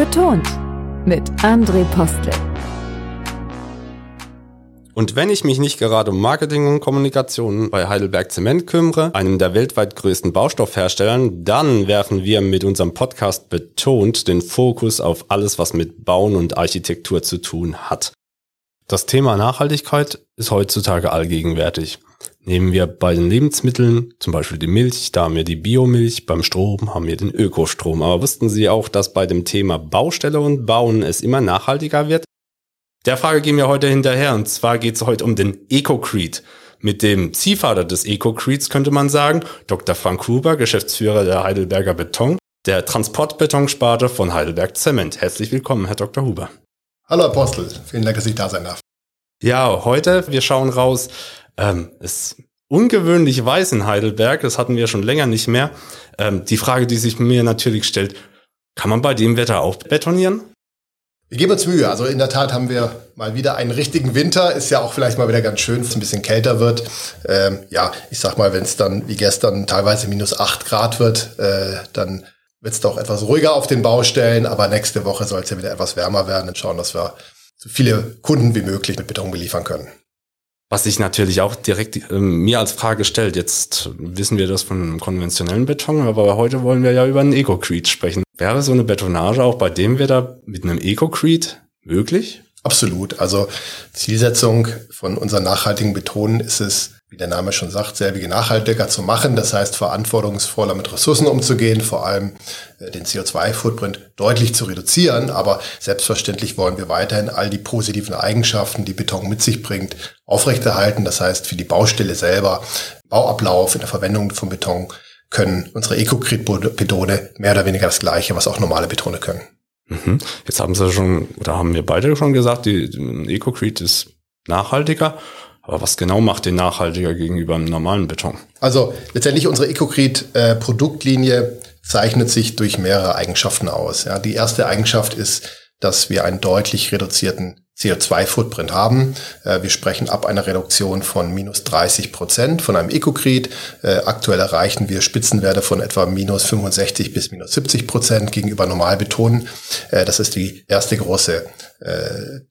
betont mit André Postle. Und wenn ich mich nicht gerade um Marketing und Kommunikation bei Heidelberg Zement kümmere, einem der weltweit größten Baustoffherstellern, dann werfen wir mit unserem Podcast betont den Fokus auf alles, was mit Bauen und Architektur zu tun hat. Das Thema Nachhaltigkeit ist heutzutage allgegenwärtig. Nehmen wir bei den Lebensmitteln, zum Beispiel die Milch, da haben wir die Biomilch, beim Strom haben wir den Ökostrom. Aber wussten Sie auch, dass bei dem Thema Baustelle und Bauen es immer nachhaltiger wird? Der Frage gehen wir heute hinterher und zwar geht es heute um den EcoCrete. Mit dem Ziehvater des EcoCretes könnte man sagen, Dr. Frank Huber, Geschäftsführer der Heidelberger Beton, der Transportbetonsparte von Heidelberg Zement. Herzlich willkommen, Herr Dr. Huber. Hallo Apostel, vielen Dank, dass ich da sein darf. Ja, heute, wir schauen raus, ähm, ist ungewöhnlich weiß in Heidelberg, das hatten wir schon länger nicht mehr. Ähm, die Frage, die sich mir natürlich stellt, kann man bei dem Wetter auch betonieren? Wir geben uns Mühe. Also in der Tat haben wir mal wieder einen richtigen Winter. Ist ja auch vielleicht mal wieder ganz schön, wenn es ein bisschen kälter wird. Ähm, ja, ich sag mal, wenn es dann wie gestern teilweise minus acht Grad wird, äh, dann wird es doch etwas ruhiger auf den Baustellen. Aber nächste Woche soll es ja wieder etwas wärmer werden und schauen, dass wir so viele Kunden wie möglich mit Beton beliefern können. Was sich natürlich auch direkt äh, mir als Frage stellt, jetzt wissen wir das von konventionellen Beton, aber heute wollen wir ja über einen Ecocrete sprechen. Wäre so eine Betonage auch bei dem Wetter mit einem Ecocrete möglich? Absolut. Also Zielsetzung von unseren nachhaltigen Betonen ist es, wie der Name schon sagt, selbige nachhaltiger zu machen. Das heißt, verantwortungsvoller mit Ressourcen umzugehen, vor allem äh, den CO2-Footprint deutlich zu reduzieren. Aber selbstverständlich wollen wir weiterhin all die positiven Eigenschaften, die Beton mit sich bringt, aufrechterhalten. Das heißt, für die Baustelle selber, Bauablauf in der Verwendung von Beton, können unsere Ecocrit-Betone mehr oder weniger das Gleiche, was auch normale Betone können. Mhm. Jetzt haben Sie schon, oder haben wir beide schon gesagt, die Ecocrete ist nachhaltiger. Aber was genau macht den nachhaltiger gegenüber einem normalen Beton? Also letztendlich unsere EcoCrete-Produktlinie äh, zeichnet sich durch mehrere Eigenschaften aus. Ja, die erste Eigenschaft ist, dass wir einen deutlich reduzierten CO2-Footprint haben. Äh, wir sprechen ab einer Reduktion von minus 30 Prozent von einem EcoCrete. Äh, aktuell erreichen wir Spitzenwerte von etwa minus 65 bis minus 70 Prozent gegenüber Normalbeton. Äh, das ist die erste große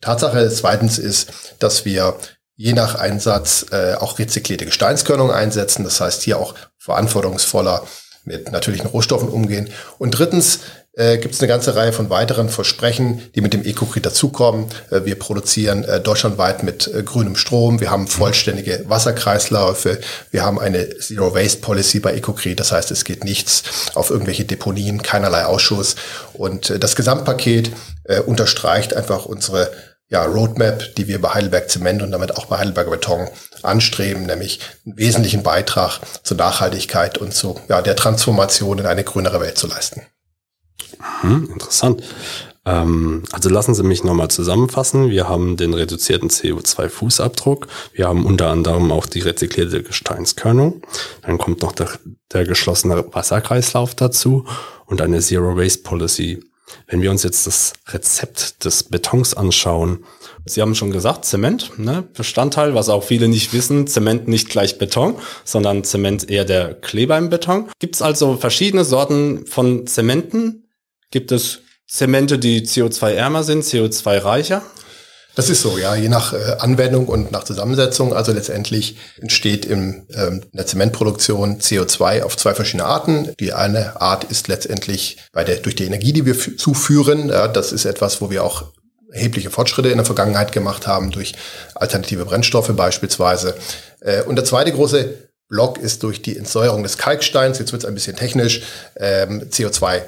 Tatsache. Zweitens ist, dass wir je nach Einsatz äh, auch rezyklierte Gesteinskörnung einsetzen. Das heißt, hier auch verantwortungsvoller mit natürlichen Rohstoffen umgehen. Und drittens äh, gibt es eine ganze Reihe von weiteren Versprechen, die mit dem EcoCrit dazukommen. Äh, wir produzieren äh, deutschlandweit mit äh, grünem Strom. Wir haben vollständige Wasserkreisläufe. Wir haben eine Zero Waste Policy bei EcoCrit. Das heißt, es geht nichts auf irgendwelche Deponien, keinerlei Ausschuss. Und äh, das Gesamtpaket äh, unterstreicht einfach unsere ja, Roadmap, die wir bei Heidelberg Zement und damit auch bei Heidelberger Beton anstreben, nämlich einen wesentlichen Beitrag zur Nachhaltigkeit und zu ja, der Transformation in eine grünere Welt zu leisten. Hm, interessant. Ähm, also lassen Sie mich nochmal zusammenfassen. Wir haben den reduzierten CO2-Fußabdruck. Wir haben unter anderem auch die rezyklierte Gesteinskörnung. Dann kommt noch der, der geschlossene Wasserkreislauf dazu und eine Zero Waste Policy wenn wir uns jetzt das Rezept des Betons anschauen, Sie haben schon gesagt, Zement, ne, Bestandteil, was auch viele nicht wissen, Zement nicht gleich Beton, sondern Zement eher der Kleber im Beton. Gibt es also verschiedene Sorten von Zementen? Gibt es Zemente, die CO2-ärmer sind, CO2-reicher? Das ist so, ja, je nach äh, Anwendung und nach Zusammensetzung. Also letztendlich entsteht im, ähm, in der Zementproduktion CO2 auf zwei verschiedene Arten. Die eine Art ist letztendlich bei der, durch die Energie, die wir zuführen. Ja, das ist etwas, wo wir auch erhebliche Fortschritte in der Vergangenheit gemacht haben durch alternative Brennstoffe beispielsweise. Äh, und der zweite große Block ist durch die Entsäuerung des Kalksteins, jetzt wird es ein bisschen technisch, ähm, CO2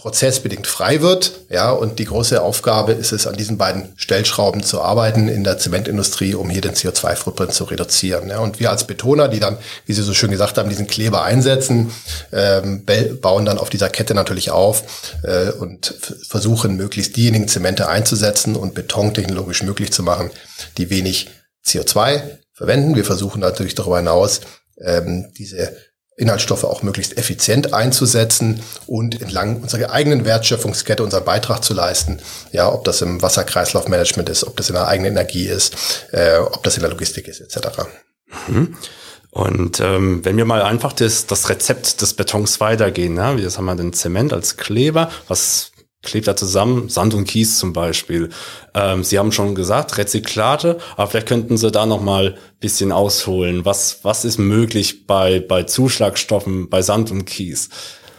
prozessbedingt frei wird. Ja, und die große Aufgabe ist es, an diesen beiden Stellschrauben zu arbeiten in der Zementindustrie, um hier den CO2-Footprint zu reduzieren. Ja, und wir als Betoner, die dann, wie Sie so schön gesagt haben, diesen Kleber einsetzen, ähm, bauen dann auf dieser Kette natürlich auf äh, und versuchen, möglichst diejenigen Zemente einzusetzen und Beton technologisch möglich zu machen, die wenig CO2 verwenden. Wir versuchen natürlich darüber hinaus, ähm, diese Inhaltsstoffe auch möglichst effizient einzusetzen und entlang unserer eigenen Wertschöpfungskette unseren Beitrag zu leisten. Ja, ob das im Wasserkreislaufmanagement ist, ob das in der eigenen Energie ist, äh, ob das in der Logistik ist, etc. Mhm. Und ähm, wenn wir mal einfach das, das Rezept des Betons weitergehen, ne? jetzt haben wir den Zement als Kleber, was klebt da zusammen? Sand und Kies zum Beispiel. Ähm, Sie haben schon gesagt, Rezyklate, aber vielleicht könnten Sie da noch mal bisschen ausholen. Was, was ist möglich bei, bei Zuschlagstoffen, bei Sand und Kies?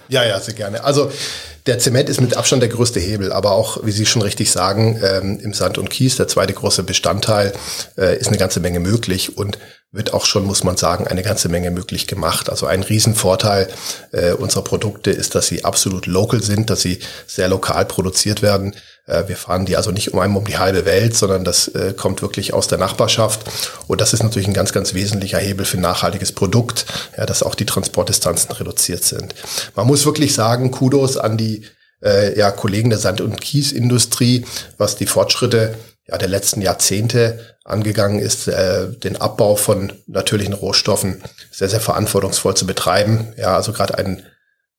Ja, ja, sehr gerne. Also der Zement ist mit Abstand der größte Hebel, aber auch, wie Sie schon richtig sagen, ähm, im Sand und Kies, der zweite große Bestandteil, äh, ist eine ganze Menge möglich und wird auch schon, muss man sagen, eine ganze Menge möglich gemacht. Also ein Riesenvorteil äh, unserer Produkte ist, dass sie absolut local sind, dass sie sehr lokal produziert werden. Äh, wir fahren die also nicht um einmal um die halbe Welt, sondern das äh, kommt wirklich aus der Nachbarschaft. Und das ist natürlich ein ganz, ganz wesentlicher Hebel für ein nachhaltiges Produkt, ja, dass auch die Transportdistanzen reduziert sind. Man muss wirklich sagen, Kudos an die äh, ja, Kollegen der Sand- und Kiesindustrie, was die Fortschritte ja, der letzten Jahrzehnte angegangen ist, äh, den Abbau von natürlichen Rohstoffen sehr, sehr verantwortungsvoll zu betreiben. Ja, also gerade ein,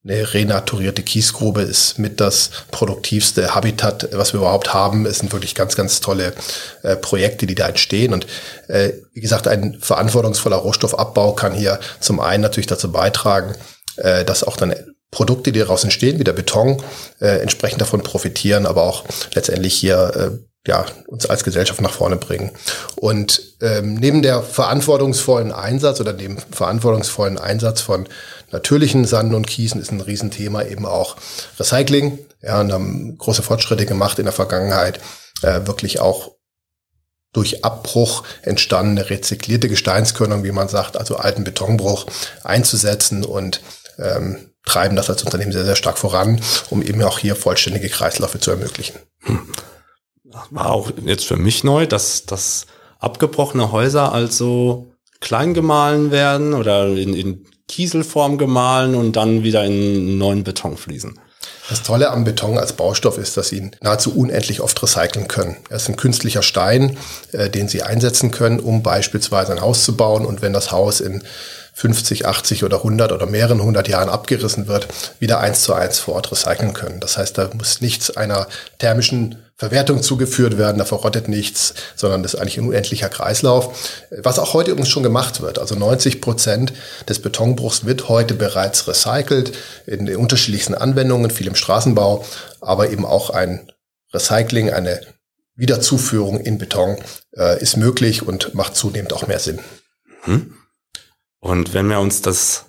eine renaturierte Kiesgrube ist mit das produktivste Habitat, was wir überhaupt haben. Es sind wirklich ganz, ganz tolle äh, Projekte, die da entstehen. Und äh, wie gesagt, ein verantwortungsvoller Rohstoffabbau kann hier zum einen natürlich dazu beitragen, äh, dass auch dann Produkte, die daraus entstehen, wie der Beton, äh, entsprechend davon profitieren, aber auch letztendlich hier äh, ja, uns als Gesellschaft nach vorne bringen. Und ähm, neben der verantwortungsvollen Einsatz oder dem verantwortungsvollen Einsatz von natürlichen Sanden und Kiesen ist ein Riesenthema eben auch Recycling. Ja, und haben große Fortschritte gemacht in der Vergangenheit, äh, wirklich auch durch Abbruch entstandene rezyklierte Gesteinskörnung, wie man sagt, also alten Betonbruch einzusetzen und ähm, treiben das als Unternehmen sehr, sehr stark voran, um eben auch hier vollständige Kreisläufe zu ermöglichen. Hm war auch jetzt für mich neu, dass, dass abgebrochene Häuser also klein gemahlen werden oder in, in Kieselform gemahlen und dann wieder in neuen Beton fließen. Das Tolle am Beton als Baustoff ist, dass Sie ihn nahezu unendlich oft recyceln können. Er ist ein künstlicher Stein, äh, den Sie einsetzen können, um beispielsweise ein Haus zu bauen. Und wenn das Haus in 50, 80 oder 100 oder mehreren hundert Jahren abgerissen wird, wieder eins zu eins vor Ort recyceln können. Das heißt, da muss nichts einer thermischen Verwertung zugeführt werden, da verrottet nichts, sondern das ist eigentlich ein unendlicher Kreislauf, was auch heute übrigens schon gemacht wird. Also 90 Prozent des Betonbruchs wird heute bereits recycelt in den unterschiedlichsten Anwendungen, viel im Straßenbau, aber eben auch ein Recycling, eine Wiederzuführung in Beton äh, ist möglich und macht zunehmend auch mehr Sinn. Hm. Und wenn wir uns das,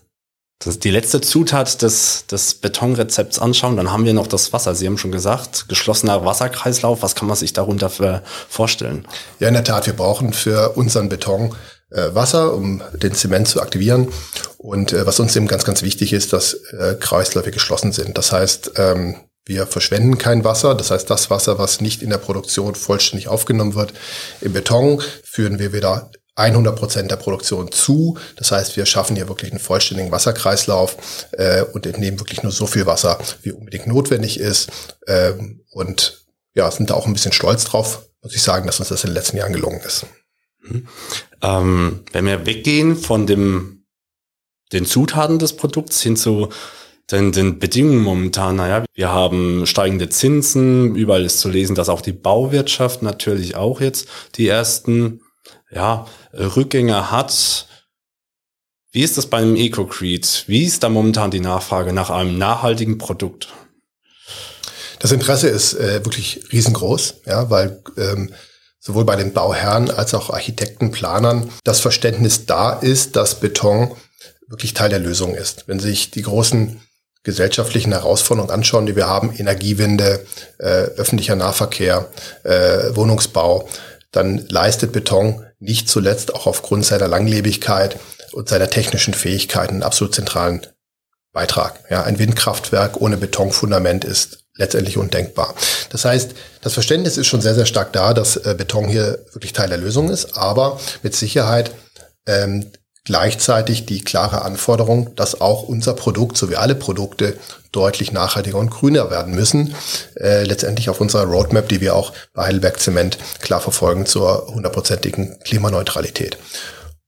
das die letzte Zutat des, des Betonrezepts anschauen, dann haben wir noch das Wasser. Sie haben schon gesagt, geschlossener Wasserkreislauf. Was kann man sich darunter für vorstellen? Ja, in der Tat, wir brauchen für unseren Beton äh, Wasser, um den Zement zu aktivieren. Und äh, was uns eben ganz, ganz wichtig ist, dass äh, Kreisläufe geschlossen sind. Das heißt, ähm, wir verschwenden kein Wasser. Das heißt, das Wasser, was nicht in der Produktion vollständig aufgenommen wird, im Beton führen wir wieder 100 Prozent der Produktion zu. Das heißt, wir schaffen hier wirklich einen vollständigen Wasserkreislauf äh, und entnehmen wirklich nur so viel Wasser, wie unbedingt notwendig ist. Ähm, und ja, sind da auch ein bisschen stolz drauf, muss ich sagen, dass uns das in den letzten Jahren gelungen ist. Mhm. Ähm, wenn wir weggehen von dem, den Zutaten des Produkts hin zu den, den Bedingungen momentan, naja, wir haben steigende Zinsen, überall ist zu lesen, dass auch die Bauwirtschaft natürlich auch jetzt die ersten ja, Rückgänge hat. Wie ist das beim EcoCrete? Wie ist da momentan die Nachfrage nach einem nachhaltigen Produkt? Das Interesse ist äh, wirklich riesengroß, ja, weil ähm, sowohl bei den Bauherren als auch Architekten, Planern das Verständnis da ist, dass Beton wirklich Teil der Lösung ist. Wenn sich die großen gesellschaftlichen Herausforderungen anschauen, die wir haben, Energiewende, äh, öffentlicher Nahverkehr, äh, Wohnungsbau, dann leistet Beton nicht zuletzt auch aufgrund seiner Langlebigkeit und seiner technischen Fähigkeiten einen absolut zentralen Beitrag. Ja, ein Windkraftwerk ohne Betonfundament ist letztendlich undenkbar. Das heißt, das Verständnis ist schon sehr, sehr stark da, dass äh, Beton hier wirklich Teil der Lösung ist, aber mit Sicherheit ähm, gleichzeitig die klare Anforderung, dass auch unser Produkt, so alle Produkte, deutlich nachhaltiger und grüner werden müssen. Äh, letztendlich auf unserer Roadmap, die wir auch bei Heidelberg Zement klar verfolgen zur hundertprozentigen Klimaneutralität.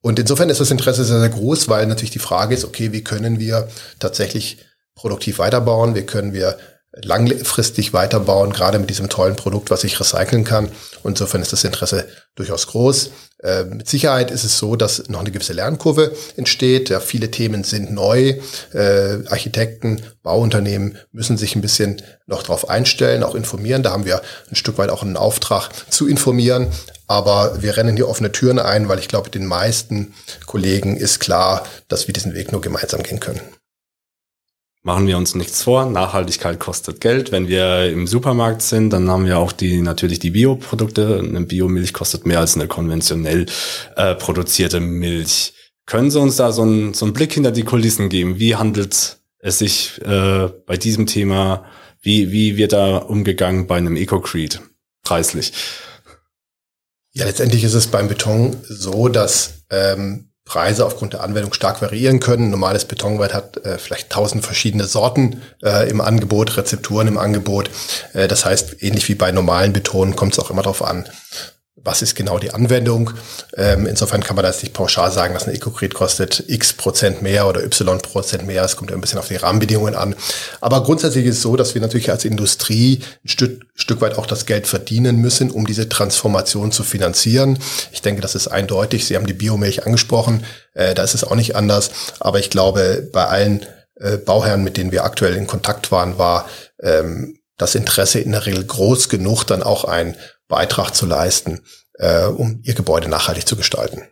Und insofern ist das Interesse sehr, sehr groß, weil natürlich die Frage ist, okay, wie können wir tatsächlich produktiv weiterbauen? Wie können wir langfristig weiterbauen, gerade mit diesem tollen Produkt, was ich recyceln kann. Und insofern ist das Interesse durchaus groß. Äh, mit Sicherheit ist es so, dass noch eine gewisse Lernkurve entsteht. Ja, viele Themen sind neu. Äh, Architekten, Bauunternehmen müssen sich ein bisschen noch darauf einstellen, auch informieren. Da haben wir ein Stück weit auch einen Auftrag zu informieren. Aber wir rennen hier offene Türen ein, weil ich glaube, den meisten Kollegen ist klar, dass wir diesen Weg nur gemeinsam gehen können. Machen wir uns nichts vor, Nachhaltigkeit kostet Geld. Wenn wir im Supermarkt sind, dann haben wir auch die natürlich die Bioprodukte. Eine Biomilch kostet mehr als eine konventionell äh, produzierte Milch. Können Sie uns da so einen, so einen Blick hinter die Kulissen geben? Wie handelt es sich äh, bei diesem Thema? Wie, wie wird da umgegangen bei einem EcoCrete preislich? Ja, letztendlich ist es beim Beton so, dass ähm, Preise aufgrund der Anwendung stark variieren können. Normales Betonwert hat äh, vielleicht tausend verschiedene Sorten äh, im Angebot, Rezepturen im Angebot. Äh, das heißt, ähnlich wie bei normalen Betonen kommt es auch immer darauf an, was ist genau die Anwendung. Ähm, insofern kann man das nicht pauschal sagen, dass ein EcoCrete kostet x Prozent mehr oder y Prozent mehr. Es kommt ja ein bisschen auf die Rahmenbedingungen an. Aber grundsätzlich ist es so, dass wir natürlich als Industrie ein Stück, Stück weit auch das Geld verdienen müssen, um diese Transformation zu finanzieren. Ich denke, das ist eindeutig. Sie haben die Biomilch angesprochen. Äh, da ist es auch nicht anders. Aber ich glaube, bei allen äh, Bauherren, mit denen wir aktuell in Kontakt waren, war ähm, das Interesse in der Regel groß genug, dann auch ein Beitrag zu leisten, äh, um ihr Gebäude nachhaltig zu gestalten.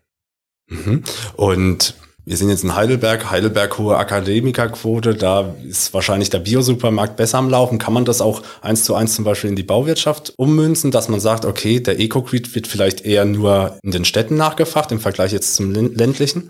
Mhm. Und wir sind jetzt in Heidelberg, Heidelberg hohe Akademikerquote, da ist wahrscheinlich der Biosupermarkt besser am Laufen. Kann man das auch eins zu eins zum Beispiel in die Bauwirtschaft ummünzen, dass man sagt, okay, der EcoCrete wird vielleicht eher nur in den Städten nachgefragt im Vergleich jetzt zum ländlichen?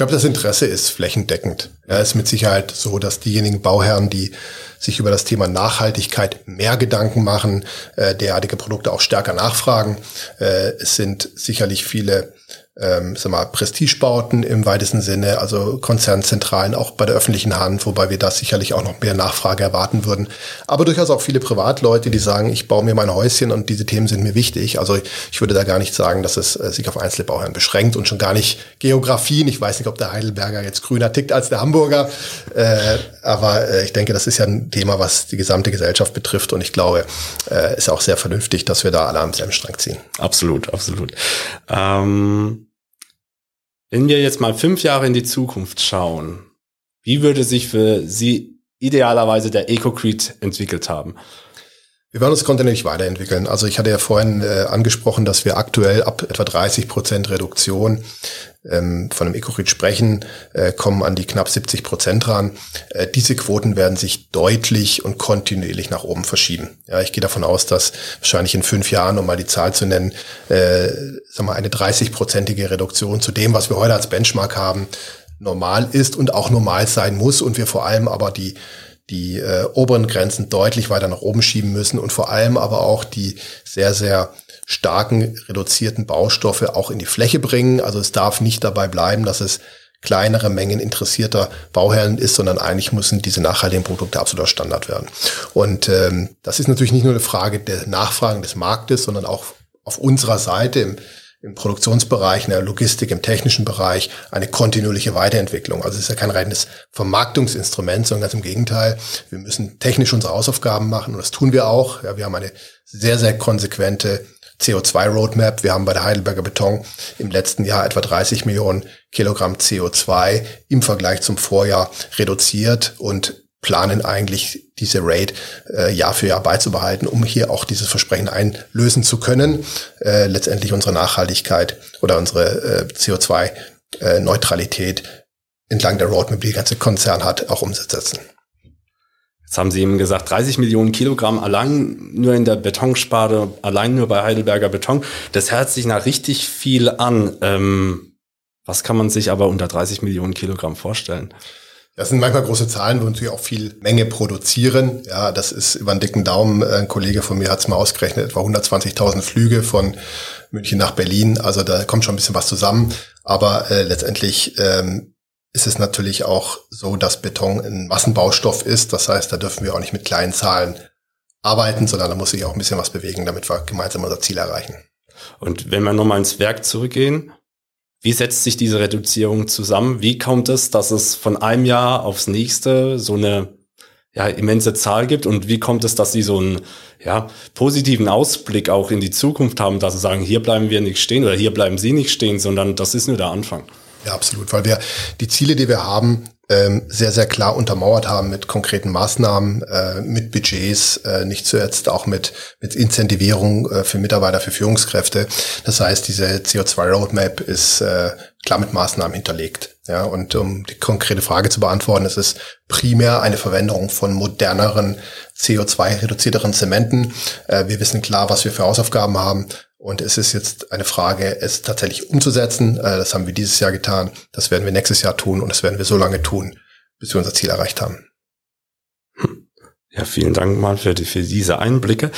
Ich glaube, das Interesse ist flächendeckend. Ja, ist mit Sicherheit so, dass diejenigen Bauherren, die sich über das Thema Nachhaltigkeit mehr Gedanken machen, äh, derartige Produkte auch stärker nachfragen. Äh, es sind sicherlich viele ähm, sag mal, Prestigebauten im weitesten Sinne, also Konzernzentralen auch bei der öffentlichen Hand, wobei wir da sicherlich auch noch mehr Nachfrage erwarten würden. Aber durchaus auch viele Privatleute, die sagen, ich baue mir mein Häuschen und diese Themen sind mir wichtig. Also ich würde da gar nicht sagen, dass es äh, sich auf Einzelbauherren beschränkt und schon gar nicht Geografien. Ich weiß nicht, ob der Heidelberger jetzt grüner tickt als der Hamburger, äh, aber äh, ich denke, das ist ja ein Thema, was die gesamte Gesellschaft betrifft und ich glaube, äh, ist auch sehr vernünftig, dass wir da alle am selben Strang ziehen. Absolut, absolut. Ähm wenn wir jetzt mal fünf Jahre in die Zukunft schauen, wie würde sich für Sie idealerweise der EcoCrete entwickelt haben? Wir werden uns kontinuierlich weiterentwickeln. Also ich hatte ja vorhin äh, angesprochen, dass wir aktuell ab etwa 30 Prozent Reduktion ähm, von einem Ecocrit sprechen, äh, kommen an die knapp 70 Prozent ran. Äh, diese Quoten werden sich deutlich und kontinuierlich nach oben verschieben. Ja, ich gehe davon aus, dass wahrscheinlich in fünf Jahren, um mal die Zahl zu nennen, äh, sagen wir, eine 30-prozentige Reduktion zu dem, was wir heute als Benchmark haben, normal ist und auch normal sein muss und wir vor allem aber die die äh, oberen Grenzen deutlich weiter nach oben schieben müssen und vor allem aber auch die sehr, sehr starken reduzierten Baustoffe auch in die Fläche bringen. Also es darf nicht dabei bleiben, dass es kleinere Mengen interessierter Bauherren ist, sondern eigentlich müssen diese nachhaltigen Produkte absoluter Standard werden. Und ähm, das ist natürlich nicht nur eine Frage der Nachfragen des Marktes, sondern auch auf unserer Seite im im Produktionsbereich, in der Logistik, im technischen Bereich eine kontinuierliche Weiterentwicklung. Also es ist ja kein reines Vermarktungsinstrument, sondern ganz im Gegenteil. Wir müssen technisch unsere Hausaufgaben machen und das tun wir auch. Ja, wir haben eine sehr, sehr konsequente CO2-Roadmap. Wir haben bei der Heidelberger Beton im letzten Jahr etwa 30 Millionen Kilogramm CO2 im Vergleich zum Vorjahr reduziert und planen eigentlich diese Rate äh, Jahr für Jahr beizubehalten, um hier auch dieses Versprechen einlösen zu können, äh, letztendlich unsere Nachhaltigkeit oder unsere äh, CO2-Neutralität äh, entlang der Roadmap, die der ganze Konzern hat, auch umzusetzen. Jetzt haben Sie eben gesagt, 30 Millionen Kilogramm allein nur in der Betonsparte, allein nur bei Heidelberger Beton. Das hört sich nach richtig viel an. Ähm, was kann man sich aber unter 30 Millionen Kilogramm vorstellen? Das sind manchmal große Zahlen, wo natürlich auch viel Menge produzieren. Ja, das ist über einen dicken Daumen. Ein Kollege von mir hat es mal ausgerechnet, etwa 120.000 Flüge von München nach Berlin. Also da kommt schon ein bisschen was zusammen. Aber äh, letztendlich ähm, ist es natürlich auch so, dass Beton ein Massenbaustoff ist. Das heißt, da dürfen wir auch nicht mit kleinen Zahlen arbeiten, sondern da muss sich auch ein bisschen was bewegen, damit wir gemeinsam unser Ziel erreichen. Und wenn wir nochmal ins Werk zurückgehen, wie setzt sich diese Reduzierung zusammen? Wie kommt es, dass es von einem Jahr aufs nächste so eine ja, immense Zahl gibt und wie kommt es, dass sie so einen ja, positiven Ausblick auch in die Zukunft haben, dass sie sagen, hier bleiben wir nicht stehen oder hier bleiben sie nicht stehen, sondern das ist nur der Anfang. Ja, absolut, weil wir die Ziele, die wir haben, ähm, sehr, sehr klar untermauert haben mit konkreten Maßnahmen, äh, mit Budgets, äh, nicht zuletzt auch mit, mit Incentivierung äh, für Mitarbeiter, für Führungskräfte. Das heißt, diese CO2-Roadmap ist äh, klar mit Maßnahmen hinterlegt. Ja, und um die konkrete Frage zu beantworten, es ist primär eine Verwendung von moderneren, CO2-reduzierteren Zementen. Äh, wir wissen klar, was wir für Hausaufgaben haben. Und es ist jetzt eine Frage, es tatsächlich umzusetzen. Äh, das haben wir dieses Jahr getan. Das werden wir nächstes Jahr tun. Und das werden wir so lange tun, bis wir unser Ziel erreicht haben. Ja, vielen Dank mal für, die, für diese Einblicke.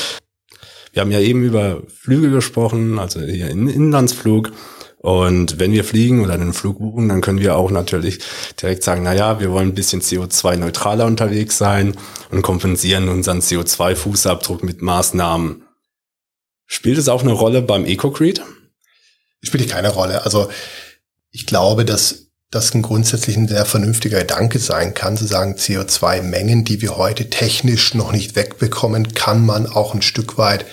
Wir haben ja eben über Flüge gesprochen, also hier in Inlandsflug. Und wenn wir fliegen oder einen Flug buchen, dann können wir auch natürlich direkt sagen, na ja, wir wollen ein bisschen CO2-neutraler unterwegs sein und kompensieren unseren CO2-Fußabdruck mit Maßnahmen. Spielt es auch eine Rolle beim EcoCrete? Spielt keine Rolle. Also ich glaube, dass das ein grundsätzlich ein sehr vernünftiger Gedanke sein kann, zu sagen, CO2-Mengen, die wir heute technisch noch nicht wegbekommen, kann man auch ein Stück weit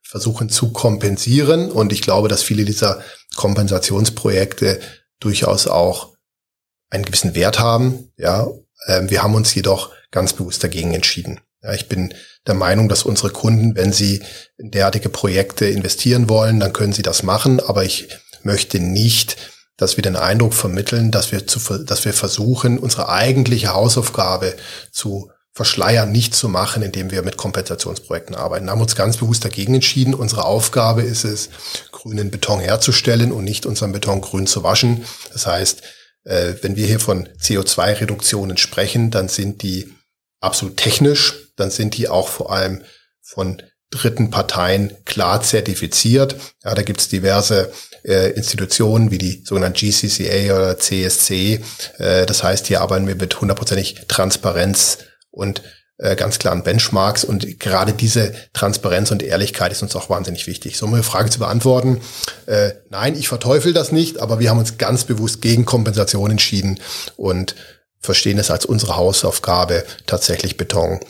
versuchen zu kompensieren. Und ich glaube, dass viele dieser Kompensationsprojekte durchaus auch einen gewissen Wert haben. Ja, ähm, wir haben uns jedoch ganz bewusst dagegen entschieden. Ja, ich bin der Meinung, dass unsere Kunden, wenn sie in derartige Projekte investieren wollen, dann können sie das machen. Aber ich möchte nicht, dass wir den Eindruck vermitteln, dass wir zu, dass wir versuchen, unsere eigentliche Hausaufgabe zu verschleiern, nicht zu machen, indem wir mit Kompensationsprojekten arbeiten. Da haben wir uns ganz bewusst dagegen entschieden. Unsere Aufgabe ist es, grünen Beton herzustellen und nicht unseren Beton grün zu waschen. Das heißt, äh, wenn wir hier von CO2-Reduktionen sprechen, dann sind die absolut technisch, dann sind die auch vor allem von dritten Parteien klar zertifiziert. Ja, da gibt's diverse äh, Institutionen wie die sogenannten GCCA oder CSC. Äh, das heißt, hier arbeiten wir mit hundertprozentig Transparenz und äh, ganz klaren Benchmarks. Und gerade diese Transparenz und Ehrlichkeit ist uns auch wahnsinnig wichtig. So um eine Frage zu beantworten, äh, nein, ich verteufel das nicht, aber wir haben uns ganz bewusst gegen Kompensation entschieden und verstehen es als unsere Hausaufgabe, tatsächlich Beton,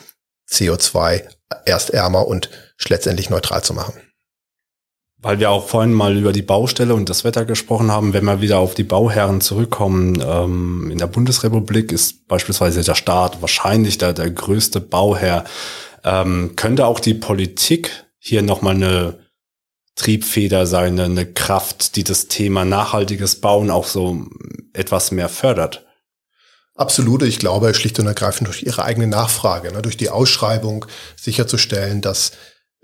CO2 erst ärmer und letztendlich neutral zu machen. Weil wir auch vorhin mal über die Baustelle und das Wetter gesprochen haben, wenn wir wieder auf die Bauherren zurückkommen, ähm, in der Bundesrepublik ist beispielsweise der Staat wahrscheinlich der, der größte Bauherr. Ähm, könnte auch die Politik hier nochmal eine Triebfeder sein, eine Kraft, die das Thema nachhaltiges Bauen auch so etwas mehr fördert? Absolut. Ich glaube, schlicht und ergreifend durch ihre eigene Nachfrage, ne, durch die Ausschreibung sicherzustellen, dass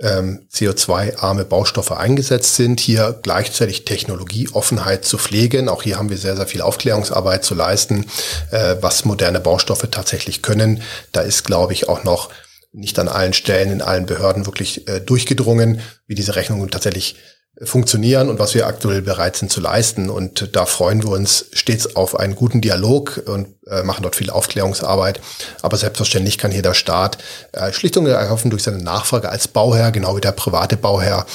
ähm, CO2-arme Baustoffe eingesetzt sind, hier gleichzeitig Technologieoffenheit zu pflegen. Auch hier haben wir sehr, sehr viel Aufklärungsarbeit zu leisten, äh, was moderne Baustoffe tatsächlich können. Da ist, glaube ich, auch noch nicht an allen Stellen, in allen Behörden wirklich äh, durchgedrungen, wie diese Rechnungen tatsächlich funktionieren und was wir aktuell bereit sind zu leisten. Und da freuen wir uns stets auf einen guten Dialog und äh, machen dort viel Aufklärungsarbeit. Aber selbstverständlich kann hier der Staat äh, schlicht und erhoffen durch seine Nachfrage als Bauherr, genau wie der private Bauherr,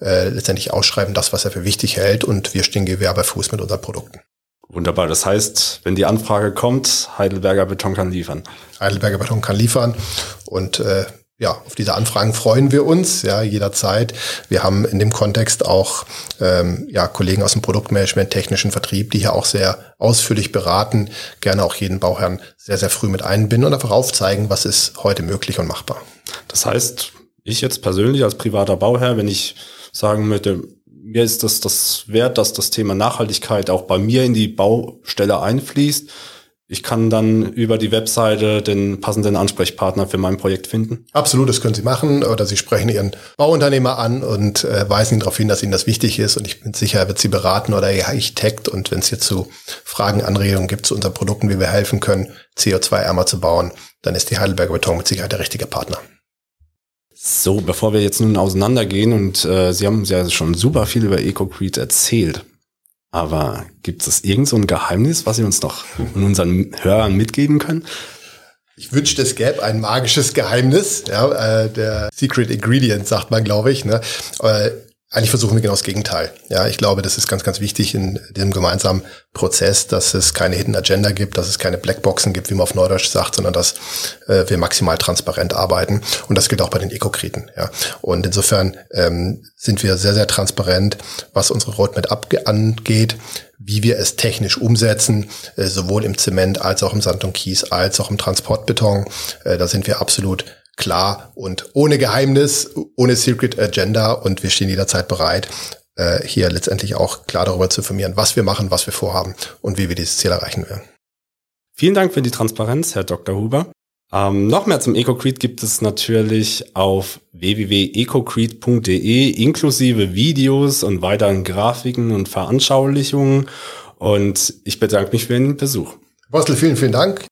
äh, letztendlich ausschreiben, das, was er für wichtig hält. Und wir stehen Gewehr bei Fuß mit unseren Produkten. Wunderbar. Das heißt, wenn die Anfrage kommt, Heidelberger Beton kann liefern. Heidelberger Beton kann liefern. Und äh, ja, auf diese Anfragen freuen wir uns, ja, jederzeit. Wir haben in dem Kontext auch ähm, ja, Kollegen aus dem Produktmanagement, technischen Vertrieb, die hier auch sehr ausführlich beraten, gerne auch jeden Bauherrn sehr, sehr früh mit einbinden und einfach aufzeigen, was ist heute möglich und machbar. Das heißt, ich jetzt persönlich als privater Bauherr, wenn ich sagen möchte, mir ist das das wert, dass das Thema Nachhaltigkeit auch bei mir in die Baustelle einfließt, ich kann dann über die Webseite den passenden Ansprechpartner für mein Projekt finden? Absolut, das können Sie machen. Oder Sie sprechen Ihren Bauunternehmer an und äh, weisen ihn darauf hin, dass Ihnen das wichtig ist. Und ich bin sicher, er wird Sie beraten oder Ihr Architekt. Und wenn es hierzu Fragen, Anregungen gibt zu unseren Produkten, wie wir helfen können, CO2-ärmer zu bauen, dann ist die Heidelberger Beton mit Sicherheit der richtige Partner. So, bevor wir jetzt nun auseinandergehen und äh, Sie haben ja schon super viel über EcoCrete erzählt. Aber gibt es irgend so ein Geheimnis, was Sie uns noch und unseren Hörern mitgeben können? Ich wünschte, es gäbe ein magisches Geheimnis, ja, äh, der Secret Ingredient, sagt man, glaube ich. Ne? Äh, eigentlich versuchen wir genau das Gegenteil. Ja, ich glaube, das ist ganz, ganz wichtig in diesem gemeinsamen Prozess, dass es keine Hidden Agenda gibt, dass es keine Blackboxen gibt, wie man auf Neudeutsch sagt, sondern dass äh, wir maximal transparent arbeiten. Und das gilt auch bei den Ekokriten. Ja. Und insofern ähm, sind wir sehr, sehr transparent, was unsere Roadmap angeht, wie wir es technisch umsetzen, äh, sowohl im Zement als auch im Sand und Kies, als auch im Transportbeton. Äh, da sind wir absolut klar und ohne Geheimnis, ohne Secret Agenda und wir stehen jederzeit bereit, äh, hier letztendlich auch klar darüber zu informieren, was wir machen, was wir vorhaben und wie wir dieses Ziel erreichen werden. Vielen Dank für die Transparenz, Herr Dr. Huber. Ähm, noch mehr zum EcoCrete gibt es natürlich auf www.ecocrete.de inklusive Videos und weiteren Grafiken und Veranschaulichungen. Und ich bedanke mich für den Besuch. Bostel, vielen, vielen Dank.